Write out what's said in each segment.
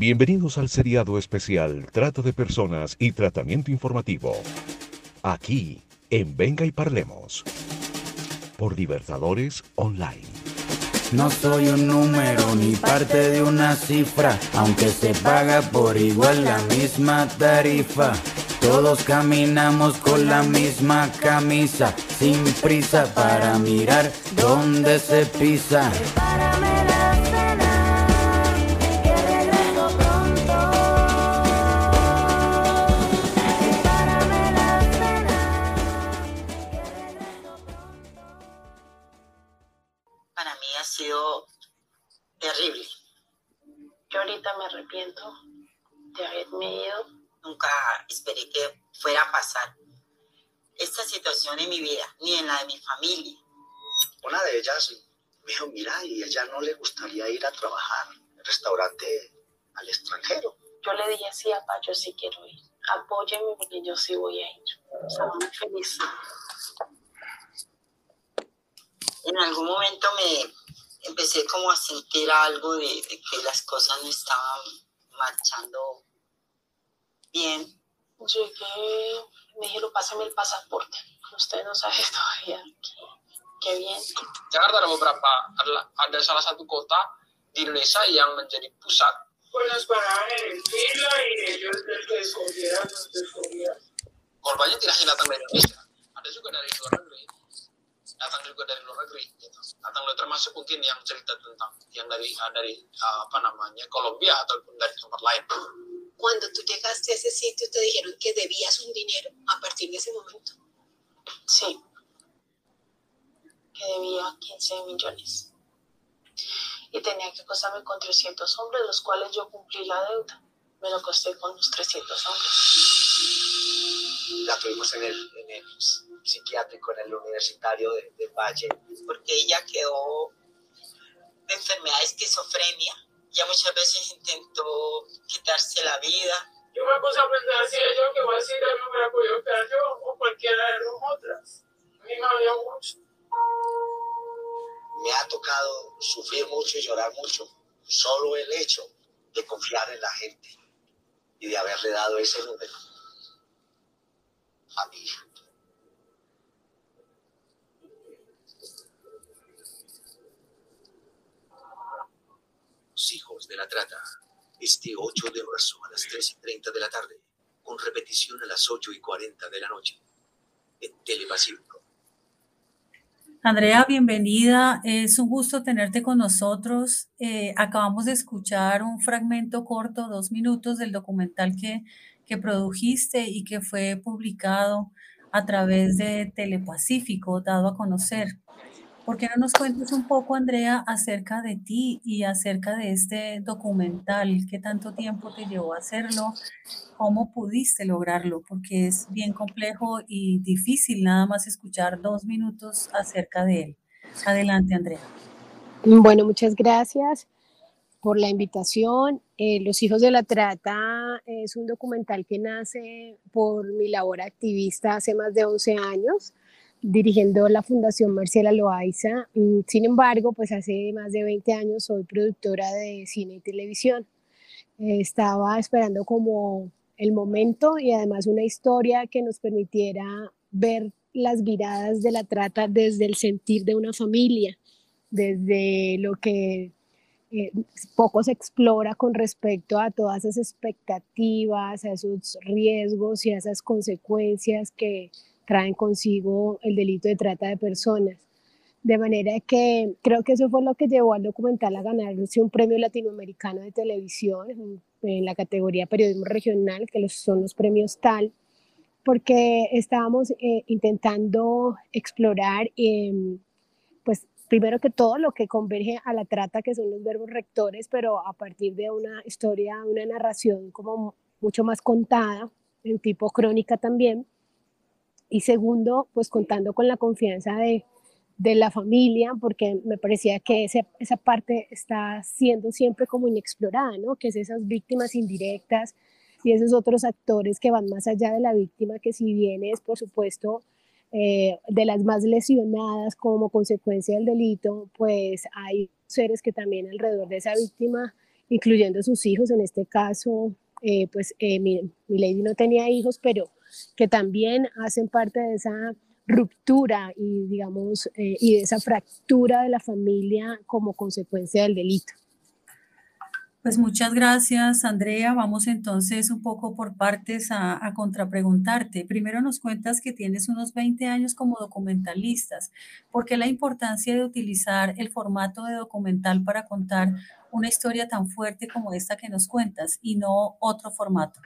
Bienvenidos al seriado especial Trata de Personas y Tratamiento Informativo. Aquí, en Venga y Parlemos. Por Libertadores Online. No soy un número ni parte de una cifra, aunque se paga por igual la misma tarifa. Todos caminamos con la misma camisa, sin prisa para mirar dónde se pisa. Esperé que fuera a pasar esta situación en mi vida, ni en la de mi familia. Una de ellas me dijo, mira, y ella no le gustaría ir a trabajar en restaurante al extranjero. Yo le dije, sí, papá, yo sí quiero ir. Apóyeme porque yo sí voy a ir. Estaba muy feliz. En algún momento me, empecé como a sentir algo de, que las cosas no estaban marchando bien. Llegué, me dijeron, pásame el pasaporte. Usted no sabe todavía. Qué, bien. Jakarta ada beberapa, ada, ada salah satu kota di Indonesia yang menjadi pusat. Pues nos paraban en el fila y ellos descogieran, nos descogieran. Korbannya tidak hanya datang dari Indonesia, ada juga dari luar negeri datang juga dari luar negeri gitu datang dari termasuk mungkin yang cerita tentang yang dari uh, dari uh, apa namanya Colombia ataupun dari tempat lain Cuando tú llegaste a ese sitio te dijeron que debías un dinero a partir de ese momento. Sí, que debía 15 millones. Y tenía que costarme con 300 hombres, los cuales yo cumplí la deuda. Me lo costé con los 300 hombres. La tuvimos en el, en el psiquiátrico en el universitario de, de Valle. Porque ella quedó de enfermedad de esquizofrenia. Ya muchas veces intentó quitarse la vida. Yo me puse a pensar si yo que voy a decir me hubiera podido quedar yo o cualquiera de las otras. A mí me había mucho. Me ha tocado sufrir mucho y llorar mucho. Solo el hecho de confiar en la gente y de haberle dado ese número a mi hija. Hijos de la Trata, este 8 de marzo a las 3 y 30 de la tarde, con repetición a las 8 y 40 de la noche, en Telepacífico. Andrea, bienvenida. Es un gusto tenerte con nosotros. Eh, acabamos de escuchar un fragmento corto, dos minutos, del documental que, que produjiste y que fue publicado a través de Telepacífico, dado a conocer. ¿Por qué no nos cuentes un poco, Andrea, acerca de ti y acerca de este documental? ¿Qué tanto tiempo te llevó a hacerlo? ¿Cómo pudiste lograrlo? Porque es bien complejo y difícil nada más escuchar dos minutos acerca de él. Adelante, Andrea. Bueno, muchas gracias por la invitación. Eh, Los Hijos de la Trata es un documental que nace por mi labor activista hace más de 11 años dirigiendo la Fundación Marcela Loaiza. Mm, sin embargo, pues hace más de 20 años soy productora de cine y televisión. estaba esperando como el momento y además una historia que nos permitiera ver las viradas de la trata desde el sentir de una familia, desde lo que eh, poco se explora con respecto a todas esas expectativas, a esos riesgos y a esas consecuencias que traen consigo el delito de trata de personas. De manera que creo que eso fue lo que llevó al documental a ganarse un premio latinoamericano de televisión en la categoría periodismo regional, que son los premios TAL, porque estábamos eh, intentando explorar, em, pues primero que todo lo que converge a la trata, que son los verbos rectores, pero a partir de una historia, una narración como mucho más contada, en tipo crónica también y segundo, pues contando con la confianza de, de la familia, porque me parecía que ese, esa parte está siendo siempre como inexplorada, ¿no? Que es esas víctimas indirectas y esos otros actores que van más allá de la víctima, que si bien es, por supuesto, eh, de las más lesionadas como consecuencia del delito, pues hay seres que también alrededor de esa víctima incluyendo sus hijos, en este caso, eh, pues eh, mi, mi lady no tenía hijos, pero que también hacen parte de esa ruptura y digamos eh, y de esa fractura de la familia como consecuencia del delito. Pues muchas gracias, Andrea. Vamos entonces un poco por partes a, a, contrapreguntarte. Primero nos cuentas que tienes unos 20 años como documentalistas. ¿Por qué la importancia de utilizar el formato de documental para contar una historia tan fuerte como esta que nos cuentas y no otro formato?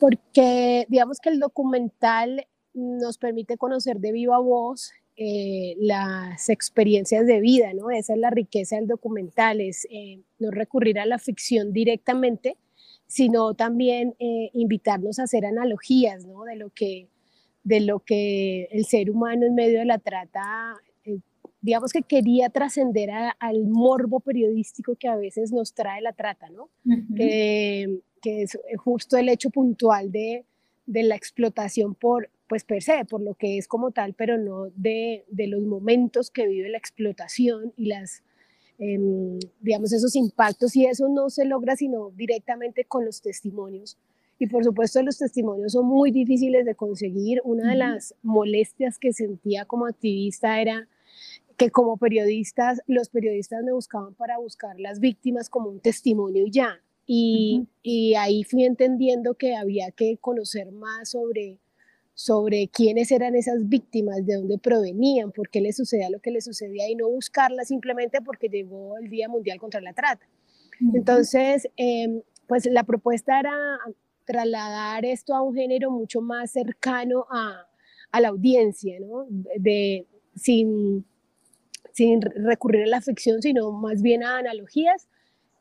Porque digamos que el documental nos permite conocer de viva voz eh, las experiencias de vida, ¿no? Esa es la riqueza del documental, es eh, no recurrir a la ficción directamente, sino también eh, invitarnos a hacer analogías, ¿no? De lo que, de lo que el ser humano en medio de la trata, digamos que quería trascender al morbo periodístico que a veces nos trae la trata, ¿no? Uh -huh. que, que es justo el hecho puntual de, de la explotación por, pues per se, por lo que es como tal, pero no de, de los momentos que vive la explotación y las, eh, digamos, esos impactos y eso no se logra sino directamente con los testimonios. Y por supuesto los testimonios son muy difíciles de conseguir. Una de las molestias que sentía como activista era que como periodistas, los periodistas me buscaban para buscar las víctimas como un testimonio y ya. Y, uh -huh. y ahí fui entendiendo que había que conocer más sobre sobre quiénes eran esas víctimas, de dónde provenían, por qué les sucedía lo que les sucedía y no buscarlas simplemente porque llegó el Día Mundial contra la Trata. Uh -huh. Entonces, eh, pues la propuesta era trasladar esto a un género mucho más cercano a, a la audiencia, ¿no? De, sin, sin recurrir a la ficción, sino más bien a analogías.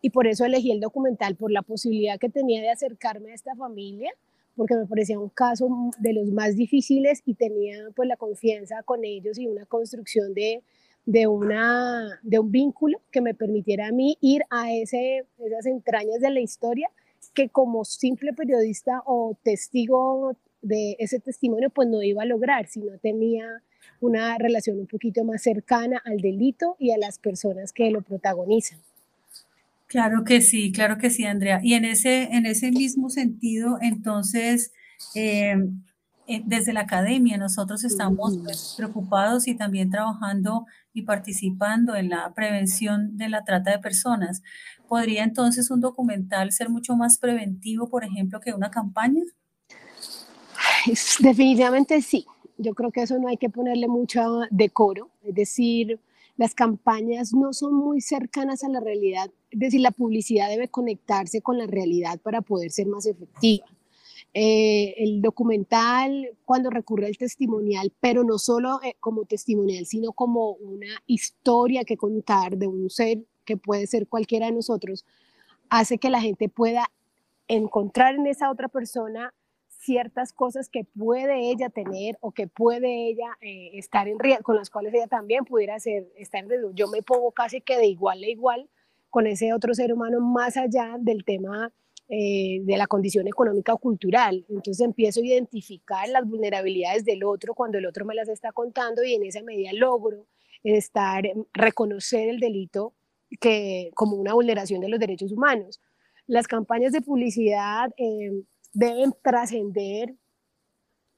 Y por eso elegí el documental, por la posibilidad que tenía de acercarme a esta familia porque me parecía un caso de los más difíciles y tenía pues la confianza con ellos y una construcción de, de, una, de un vínculo que me permitiera a mí ir a ese, esas entrañas de la historia que como simple periodista o testigo de ese testimonio pues no iba a lograr si no tenía una relación un poquito más cercana al delito y a las personas que lo protagonizan. Claro que sí, claro que sí, Andrea. Y en ese, en ese mismo sentido, entonces, eh, eh, desde la academia nosotros estamos pues, preocupados y también trabajando y participando en la prevención de la trata de personas. ¿Podría entonces un documental ser mucho más preventivo, por ejemplo, que una campaña? Definitivamente sí. Yo creo que eso no hay que ponerle mucho decoro. Es decir, las campañas no son muy cercanas a la realidad, es decir, la publicidad debe conectarse con la realidad para poder ser más efectiva. Eh, el documental, cuando recurre al testimonial, pero no solo eh, como testimonial, sino como una historia que contar de un ser que puede ser cualquiera de nosotros, hace que la gente pueda encontrar en esa otra persona ciertas cosas que puede ella tener o que puede ella eh, estar en riesgo, con las cuales ella también pudiera ser, estar en riesgo. Yo me pongo casi que de igual a igual con ese otro ser humano más allá del tema eh, de la condición económica o cultural. Entonces empiezo a identificar las vulnerabilidades del otro cuando el otro me las está contando y en esa medida logro estar, reconocer el delito que, como una vulneración de los derechos humanos. Las campañas de publicidad... Eh, deben trascender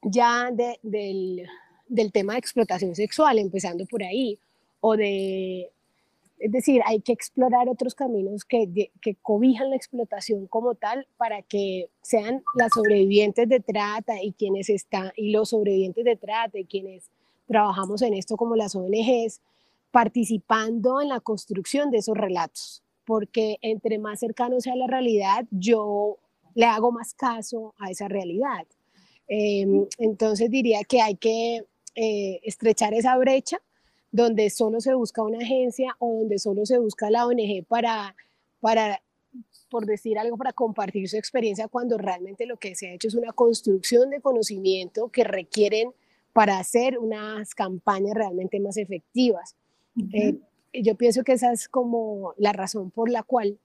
ya de, del, del, tema de explotación sexual, empezando por ahí, o de, es decir, hay que explorar otros caminos que, que cobijan la explotación como tal para que sean las sobrevivientes de trata y quienes están, y los sobrevivientes de trata y quienes trabajamos en esto como las ONGs, participando en la construcción de esos relatos, porque entre más cercano sea la realidad, yo le hago más caso a esa realidad. Eh, entonces diría que hay que eh, estrechar esa brecha donde solo se busca una agencia o donde solo se busca la ONG para, para, por decir algo, para compartir su experiencia cuando realmente lo que se ha hecho es una construcción de conocimiento que requieren para hacer unas campañas realmente más efectivas. Uh -huh. eh, yo pienso que esa es como la razón por la cual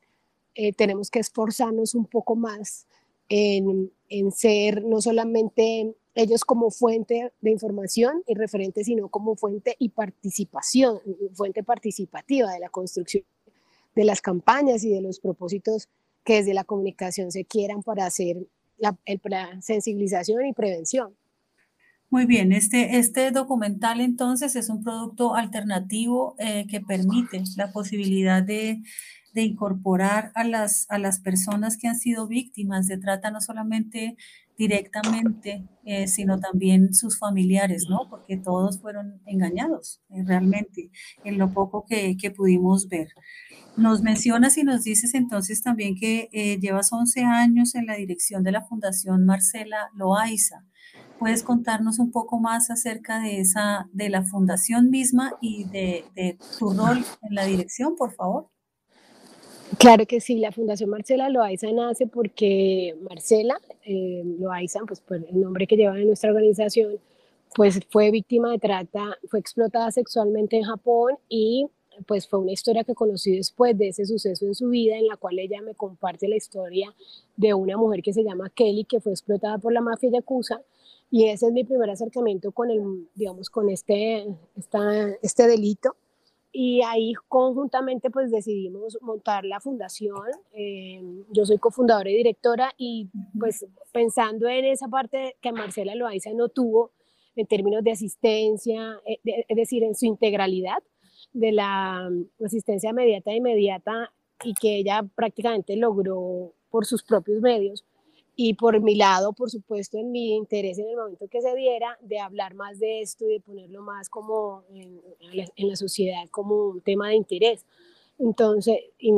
eh, tenemos que esforzarnos un poco más en, en, ser no solamente ellos como fuente de información y referente, sino como fuente y participación, fuente participativa de la construcción de las campañas y de los propósitos que desde la comunicación se quieran para hacer la, sensibilización y prevención. Muy bien, este, este documental entonces es un producto alternativo eh, que permite la posibilidad de, de incorporar a las, a las personas que han sido víctimas de trata, no solamente directamente, eh, sino también sus familiares, ¿no? Porque todos fueron engañados eh, realmente en lo poco que, pudimos ver. Nos mencionas y nos dices entonces también que eh, llevas 11 años en la dirección de la Fundación Marcela Loaiza. ¿Puedes contarnos un poco más acerca de, esa, de la fundación misma y de, de tu rol en la dirección, por favor? Claro que sí, la Fundación Marcela Loaiza nace porque Marcela eh, Loaiza, pues por el nombre que lleva en nuestra organización, pues fue víctima de trata, fue explotada sexualmente en Japón y pues fue una historia que conocí después de ese suceso en su vida, en la cual ella me comparte la historia de una mujer que se llama Kelly, que fue explotada por la mafia yakuza, y ese es mi primer acercamiento con el, digamos, con este, esta, este delito y ahí conjuntamente pues decidimos montar la fundación. Eh, yo soy cofundadora y directora y pues pensando en esa parte que Marcela Loaiza no tuvo en términos de asistencia, eh, es decir, en su integralidad de la asistencia inmediata e inmediata y que ella prácticamente logró por sus propios medios y por mi lado, por supuesto, en mi interés en el momento que se diera, de hablar más de esto y de ponerlo más como en, la sociedad como un tema de interés. Entonces, y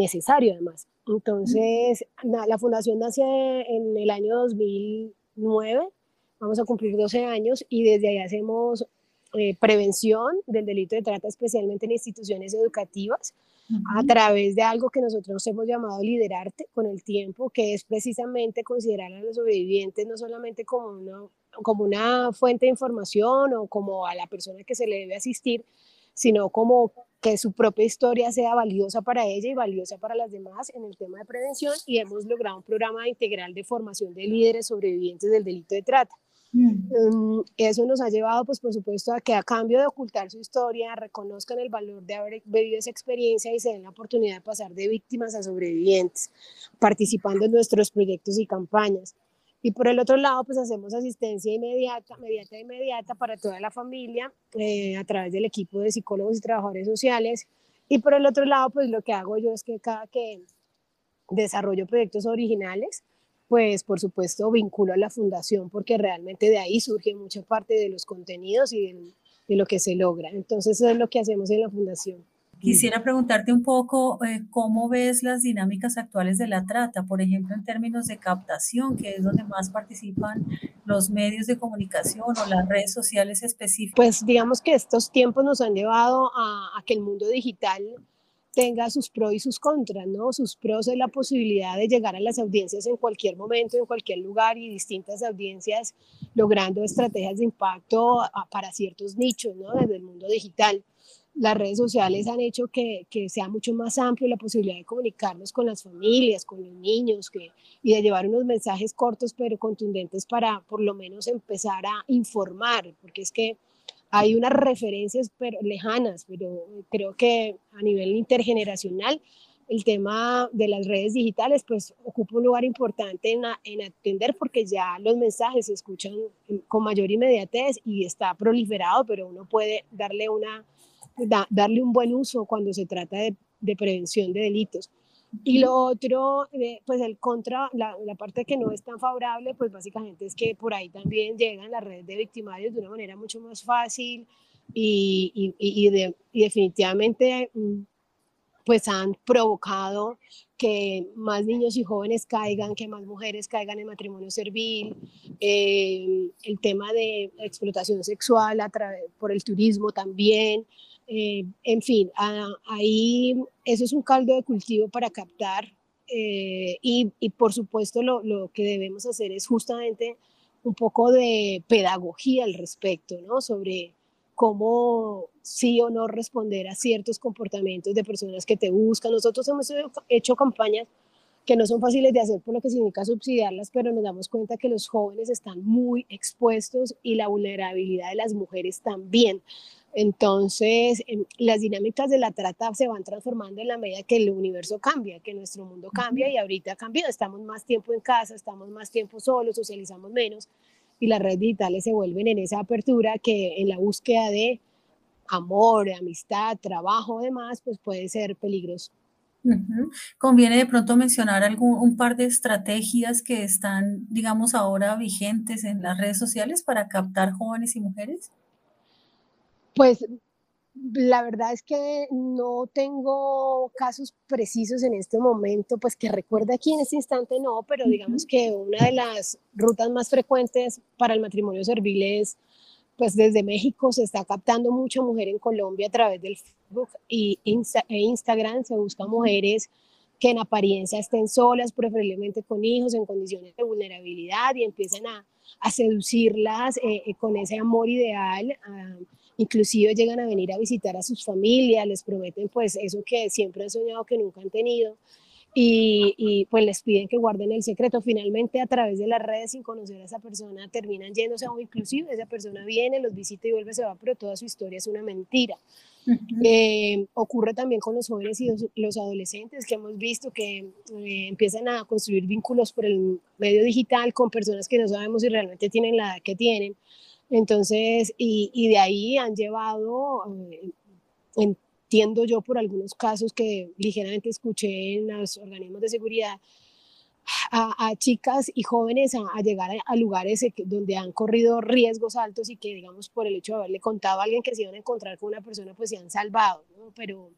además. Entonces, la fundación nace en el año 2009, vamos a cumplir 12 años y desde ahí hacemos eh, prevención del delito de trata, especialmente en instituciones educativas, a través de algo que nosotros hemos llamado liderarte con el tiempo, que es precisamente considerar a los sobrevivientes no solamente como una, como una fuente de información o como a la persona que se le debe asistir, sino como que su propia historia sea valiosa para ella y valiosa para las demás en el tema de prevención y hemos logrado un programa integral de formación de líderes sobrevivientes del delito de trata. Mm, eso nos ha llevado, pues por supuesto, a que a cambio de ocultar su historia, reconozcan el valor de haber vivido esa experiencia y se den la oportunidad de pasar de víctimas a sobrevivientes, participando en nuestros proyectos y campañas. Y por el otro lado, pues hacemos asistencia inmediata, inmediata, inmediata para toda la familia eh, a través del equipo de psicólogos y trabajadores sociales. Y por el otro lado, pues lo que hago yo es que cada que desarrollo proyectos originales, pues por supuesto vinculo a la fundación porque realmente de ahí surge mucha parte de los contenidos y de, lo que se logra. Entonces eso es lo que hacemos en la fundación. Quisiera preguntarte un poco eh, cómo ves las dinámicas actuales de la trata, por ejemplo, en términos de captación, que es donde más participan los medios de comunicación o las redes sociales específicas. Pues digamos que estos tiempos nos han llevado a, a que el mundo digital tenga sus pros y sus contras, ¿no? Sus pros es la posibilidad de llegar a las audiencias en cualquier momento, en cualquier lugar y distintas audiencias logrando estrategias de impacto para ciertos nichos, ¿no? Desde el mundo digital. Las redes sociales han hecho que, que, sea mucho más amplio la posibilidad de comunicarnos con las familias, con los niños que, y de llevar unos mensajes cortos pero contundentes para por lo menos empezar a informar, porque es que hay unas referencias pero lejanas, pero creo que a nivel intergeneracional el tema de las redes digitales pues ocupa un lugar importante en, en atender porque ya los mensajes se escuchan con mayor inmediatez y está proliferado, pero uno puede darle, una, darle un buen uso cuando se trata de, de prevención de delitos. Y lo otro, eh, pues el contra, la, la, parte que no es tan favorable, pues básicamente es que por ahí también llegan las redes de victimarios de una manera mucho más fácil y, y, y, de, y definitivamente mm, pues han provocado que más niños y jóvenes caigan, que más mujeres caigan en matrimonio servil, eh, el tema de explotación sexual a por el turismo también, eh, en fin, ahí eso es un caldo de cultivo para captar eh, y, y, por supuesto lo, lo, que debemos hacer es justamente un poco de pedagogía al respecto, ¿no? Sobre cómo sí o no responder a ciertos comportamientos de personas que te buscan. Nosotros hemos hecho campañas que no son fáciles de hacer por lo que significa subsidiarlas, pero nos damos cuenta que los jóvenes están muy expuestos y la vulnerabilidad de las mujeres también Entonces, em, las dinámicas de la trata se van transformando en la medida que el universo cambia, que nuestro mundo cambia y ahorita ha cambiado. Estamos más tiempo en casa, estamos más tiempo solos, socializamos menos y las redes digitales se vuelven en esa apertura que en la búsqueda de amor, amistad, trabajo, demás, pues puede ser peligroso. Conviene de pronto mencionar algún, un par de estrategias que están, digamos, ahora vigentes en las redes sociales para captar jóvenes y mujeres. Pues la verdad es que no tengo casos precisos en este momento, pues que recuerde aquí en este instante no, pero digamos que una de las rutas más frecuentes para el matrimonio servil es, pues desde México. Se está captando mucha mujer en Colombia a través del Facebook y e Instagram, se busca mujeres que en apariencia estén solas, preferiblemente con hijos, en condiciones de vulnerabilidad y empiezan a, a seducirlas eh, eh, con ese amor ideal. Inclusive llegan a venir a visitar a sus familias, les prometen pues eso que siempre han soñado que nunca han tenido y, y, pues les piden que guarden el secreto. Finalmente a través de las redes sin conocer a esa persona terminan yéndose o inclusive esa persona viene, los visita y vuelve, se va, pero toda su historia es una mentira. Eh, ocurre también con los jóvenes y los, adolescentes que hemos visto que eh, empiezan a construir vínculos por el medio digital con personas que no sabemos si realmente tienen la edad que tienen. Entonces, y, y de ahí han llevado, eh, entiendo yo por algunos casos que ligeramente escuché en los organismos de seguridad, a, chicas y jóvenes a, llegar a, lugares donde han corrido riesgos altos y que, digamos, por el hecho de haberle contado a alguien que se iban a encontrar con una persona, pues se han salvado, ¿no? Pero,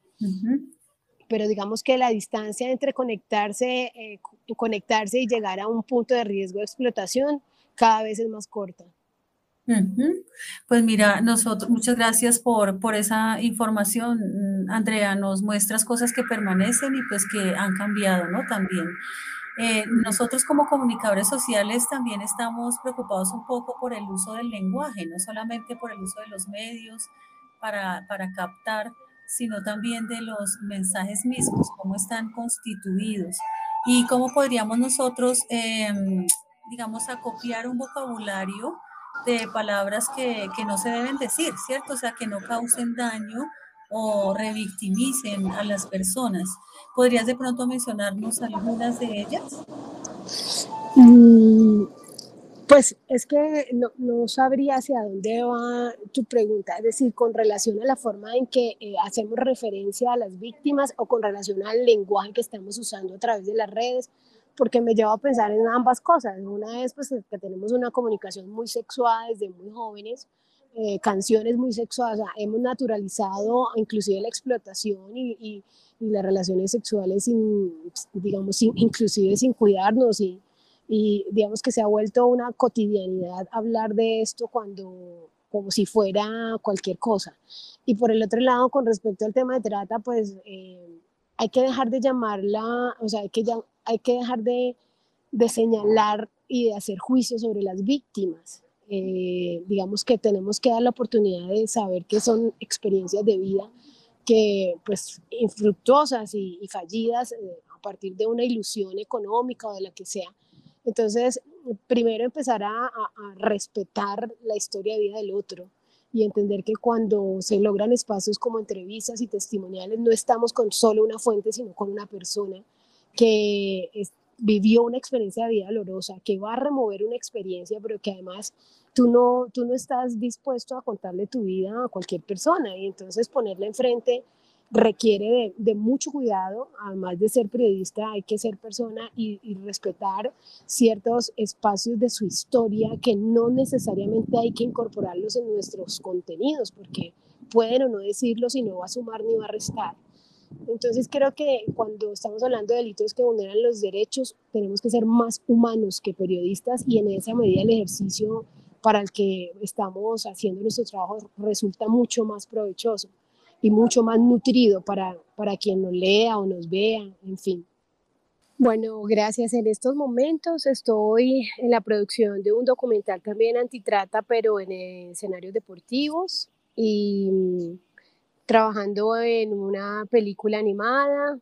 pero digamos que la distancia entre conectarse, eh, conectarse y llegar a un punto de riesgo de explotación cada vez es más corta. Pues mira, nosotros, muchas gracias por, por esa información, Andrea. Nos muestras cosas que permanecen y pues que han cambiado, ¿no? También. Eh, nosotros como comunicadores sociales también estamos preocupados un poco por el uso del lenguaje, no solamente por el uso de los medios para, para captar, sino también de los mensajes mismos, cómo están constituidos y cómo podríamos nosotros, em, digamos, acopiar un vocabulario de palabras que, que no se deben decir, ¿cierto? O sea, que no causen daño o revictimicen a las personas. ¿Podrías de pronto mencionarnos algunas de ellas? Mm, pues es que no, no, sabría hacia dónde va tu pregunta, es decir, con relación a la forma en que eh, hacemos referencia a las víctimas o con relación al lenguaje que estamos usando a través de las redes, porque me lleva a pensar en ambas cosas. Una es pues, que tenemos una comunicación muy sexual desde muy jóvenes, eh, canciones muy sexuales, hemos naturalizado inclusive la explotación y, y, las relaciones sexuales, sin, digamos, sin, inclusive sin cuidarnos y, y digamos que se ha vuelto una cotidianidad hablar de esto cuando como si fuera cualquier cosa. Y por el otro lado, con respecto al tema de trata, pues eh, hay que dejar de llamarla, o sea, hay que, hay que dejar de, de señalar y de hacer juicios sobre las víctimas. Eh, digamos que tenemos que dar la oportunidad de saber que son experiencias de vida que pues infructuosas y, fallidas eh, a partir de una ilusión económica o de la que sea. Entonces, primero empezar a, a, respetar la historia de vida del otro y entender que cuando se logran espacios como entrevistas y testimoniales, no estamos con solo una fuente, sino con una persona que vivió una experiencia de vida dolorosa, que va a remover una experiencia, pero que además tú no, tú no estás dispuesto a contarle tu vida a cualquier persona. Y entonces ponerla enfrente requiere de, mucho cuidado, además de ser periodista hay que ser persona y, respetar ciertos espacios de su historia que no necesariamente hay que incorporarlos en nuestros contenidos porque pueden o no decirlo si no va a sumar ni va a restar. Entonces creo que cuando estamos hablando de delitos que vulneran los derechos, tenemos que ser más humanos que periodistas y en esa medida el ejercicio para el que estamos haciendo nuestro trabajo resulta mucho más provechoso y mucho más nutrido para, para quien nos lea o nos vea, en fin. Bueno, gracias. En estos momentos estoy en la producción de un documental también antitrata, pero en escenarios deportivos y mm, trabajando en una película animada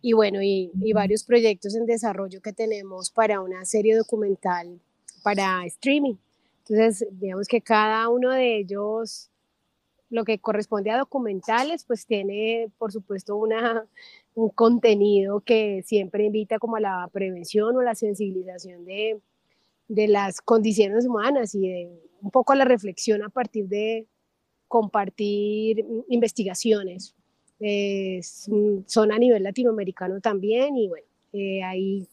y bueno, y, y varios proyectos en desarrollo que tenemos para una serie documental para streaming. Entonces, digamos que cada uno de ellos lo que corresponde a documentales, pues tiene, por supuesto, una, un contenido que siempre invita como a la prevención o la sensibilización de, de las condiciones humanas y un poco a la reflexión a partir de compartir investigaciones. son a nivel latinoamericano también y bueno, eh, ahí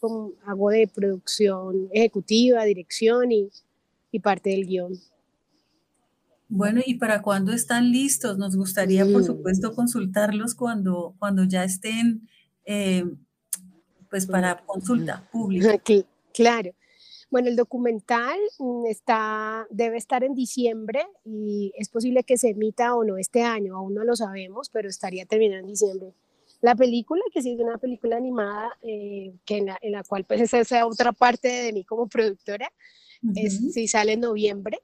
hago de producción ejecutiva, dirección y, y parte del guion. Bueno, ¿y para cuándo están listos? Nos gustaría, por supuesto, consultarlos cuando, cuando ya estén, eh, pues, para consulta pública. Claro. Bueno, el documental mm, está, debe estar en diciembre y es posible que se emita o no este año, aún no lo sabemos, pero estaría terminando en diciembre. La película, que sí es una película animada, eh, que en la, cual pues esa es otra parte de mí como productora, es, sí sale en noviembre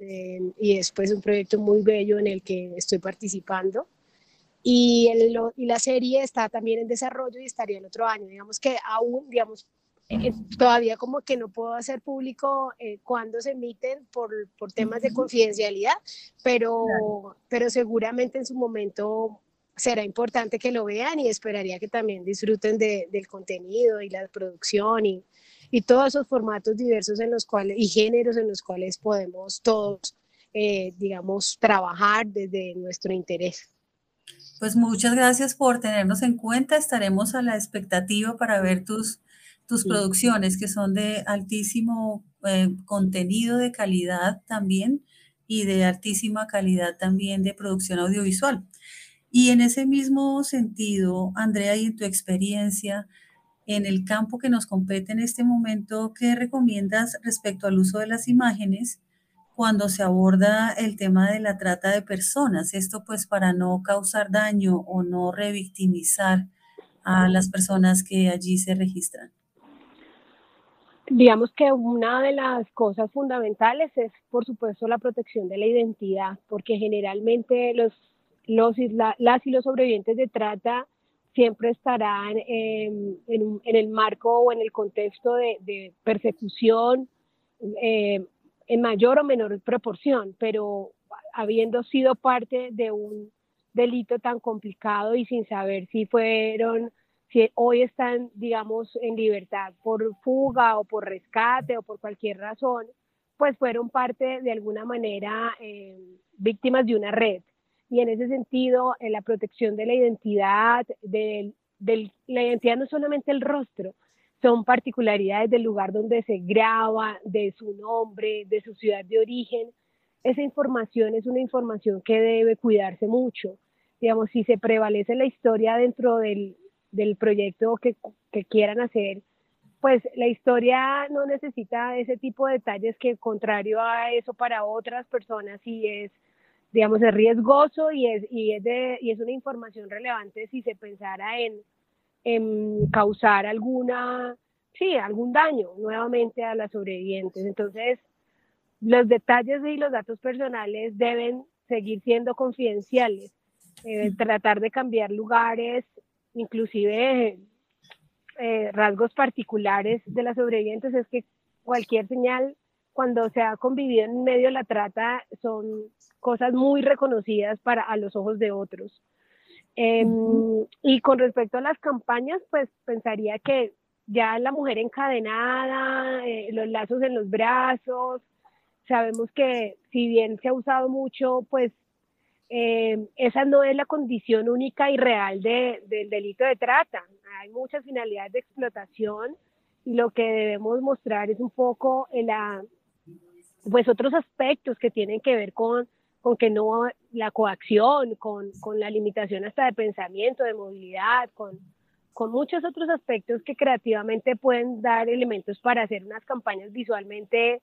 eh, y es pues un proyecto muy bello en el que estoy participando. Y, el, y la serie está también en desarrollo y estaría el otro año. Digamos que aún, digamos, eh, todavía como que no puedo hacer público eh, cuándo se emiten por, por temas de confidencialidad, pero, pero seguramente en su momento será importante que lo vean y esperaría que también disfruten de, del contenido y la producción y, y, todos esos formatos diversos en los cuales y géneros en los cuales podemos todos, eh, digamos, trabajar desde nuestro interés. Pues muchas gracias por tenernos en cuenta. Estaremos a la expectativa para ver tus tus producciones que son de altísimo eh, contenido de calidad también y de altísima calidad también de producción audiovisual. Y en ese mismo sentido, Andrea, y en tu experiencia en el campo que nos compete en este momento, ¿qué recomiendas respecto al uso de las imágenes cuando se aborda el tema de la trata de personas? Esto pues para no causar daño o no revictimizar a las personas que allí se registran. Digamos que una de las cosas fundamentales es, por supuesto, la protección de la identidad, porque generalmente los, los las y los sobrevivientes de trata siempre estarán en, en, el marco o en el contexto de, persecución eh, en mayor o menor proporción, pero habiendo sido parte de un delito tan complicado y sin saber si fueron si hoy están, digamos, en libertad por fuga o por rescate o por cualquier razón, pues fueron parte de alguna manera eh, víctimas de una red. Y en ese sentido, en la protección de la identidad, de, la identidad no solamente el rostro, son particularidades del lugar donde se graba, de su nombre, de su ciudad de origen. Esa información es una información que debe cuidarse mucho. Digamos, si se prevalece la historia dentro del, del proyecto que, que quieran hacer, pues la historia no necesita ese tipo de detalles que contrario a eso para otras personas sí es, digamos, es riesgoso y es, y es, de, y es una información relevante si se pensara en, en causar alguna, sí, algún daño nuevamente a las sobrevivientes. Entonces, los detalles y los datos personales deben seguir siendo confidenciales. Eh, tratar de cambiar lugares inclusive eh, rasgos particulares de las sobrevivientes es que cualquier señal cuando se ha convivido en medio de la trata son cosas muy reconocidas para a los ojos de otros. Em, y con respecto a las campañas, pues pensaría que ya la mujer encadenada, eh, los lazos en los brazos, sabemos que si bien se ha usado mucho, pues eh, esa no es la condición única y real del delito de trata. Hay muchas finalidades de explotación y lo que debemos mostrar es un poco la, pues otros aspectos que tienen que ver con, con que no la coacción, con, con la limitación hasta de pensamiento, de movilidad, con, con muchos otros aspectos que creativamente pueden dar elementos para hacer unas campañas visualmente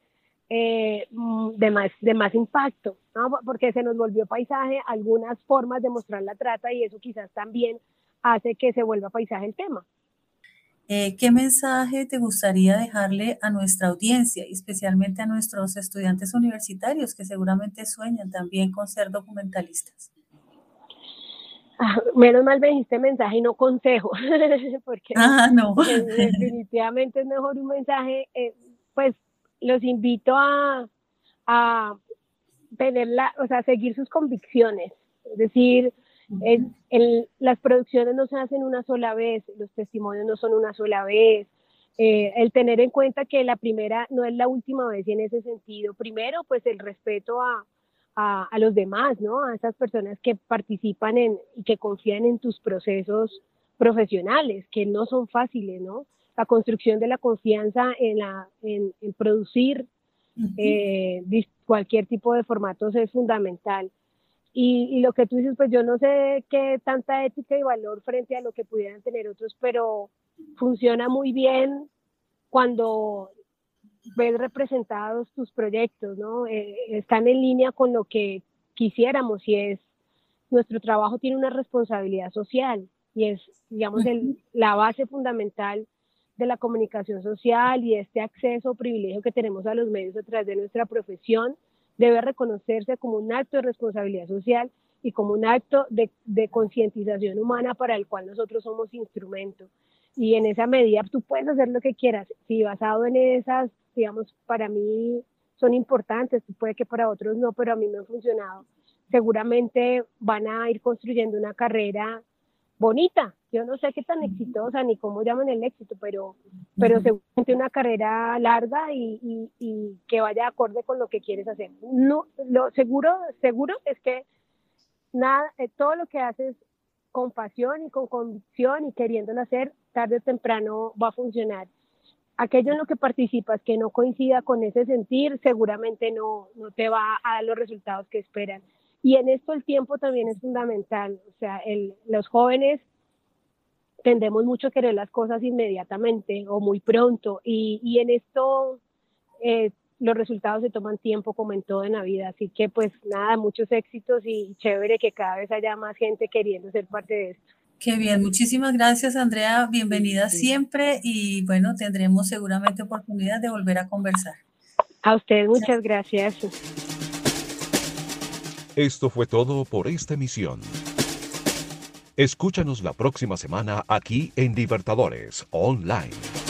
eh, mm, de, más, de más impacto, porque se nos volvió paisaje algunas formas de mostrar la trata y eso quizás también hace que se vuelva paisaje el tema. Eh, ¿Qué mensaje te gustaría dejarle a nuestra audiencia, especialmente a nuestros estudiantes universitarios que seguramente sueñan también con ser documentalistas? Ah, menos mal me dijiste mensaje y no consejo, porque ah, no. definitivamente es mejor un mensaje, eh, pues los invito a, tenerla, o sea, seguir sus convicciones. Es decir, las producciones no se hacen una sola vez, los testimonios no son una sola vez. Eh, el tener en cuenta que la primera no es la última vez y en ese sentido, primero, pues el respeto a, a, a los demás, ¿no? A esas personas que participan en y que confían en tus procesos profesionales, que no son fáciles, ¿no? La construcción de la confianza en, la, en, en producir eh, cualquier tipo de formatos es fundamental. Y, y, lo que tú dices, pues yo no sé qué tanta ética y valor frente a lo que pudieran tener otros, pero funciona muy bien cuando ves representados tus proyectos, ¿no? Eh, están en línea con lo que quisiéramos y es, nuestro trabajo tiene una responsabilidad social y es, digamos, el, la base fundamental de la comunicación social y este acceso o privilegio que tenemos a los medios a través de nuestra profesión debe reconocerse como un acto de responsabilidad social y como un acto de, concientización humana para el cual nosotros somos instrumento. Y en esa medida tú puedes hacer lo que quieras. Si basado en esas, digamos, para mí son importantes, puede que para otros no, pero a mí me han funcionado. Seguramente van a ir construyendo una carrera bonita. Yo no sé qué tan exitosa ni cómo llaman el éxito, pero, pero seguramente una carrera larga y, y, que vaya acorde con lo que quieres hacer. No, lo seguro, seguro es que nada, eh, todo lo que haces con pasión y con convicción y queriéndolo hacer, tarde o temprano va a funcionar. Aquello en lo que participas que no coincida con ese sentir, seguramente no, no te va a dar los resultados que esperan. Y en esto el tiempo también es fundamental. O sea, el, los jóvenes tendemos mucho a querer las cosas inmediatamente o muy pronto. Y, y en esto eh, los resultados se toman tiempo, como en todo en la vida. Así que, pues nada, muchos éxitos y chévere que cada vez haya más gente queriendo ser parte de esto. Qué bien, muchísimas gracias Andrea, bienvenida siempre y bueno, tendremos seguramente oportunidad de volver a conversar. A usted muchas gracias. Esto fue todo por esta emisión. Escúchanos la próxima semana aquí en Libertadores Online.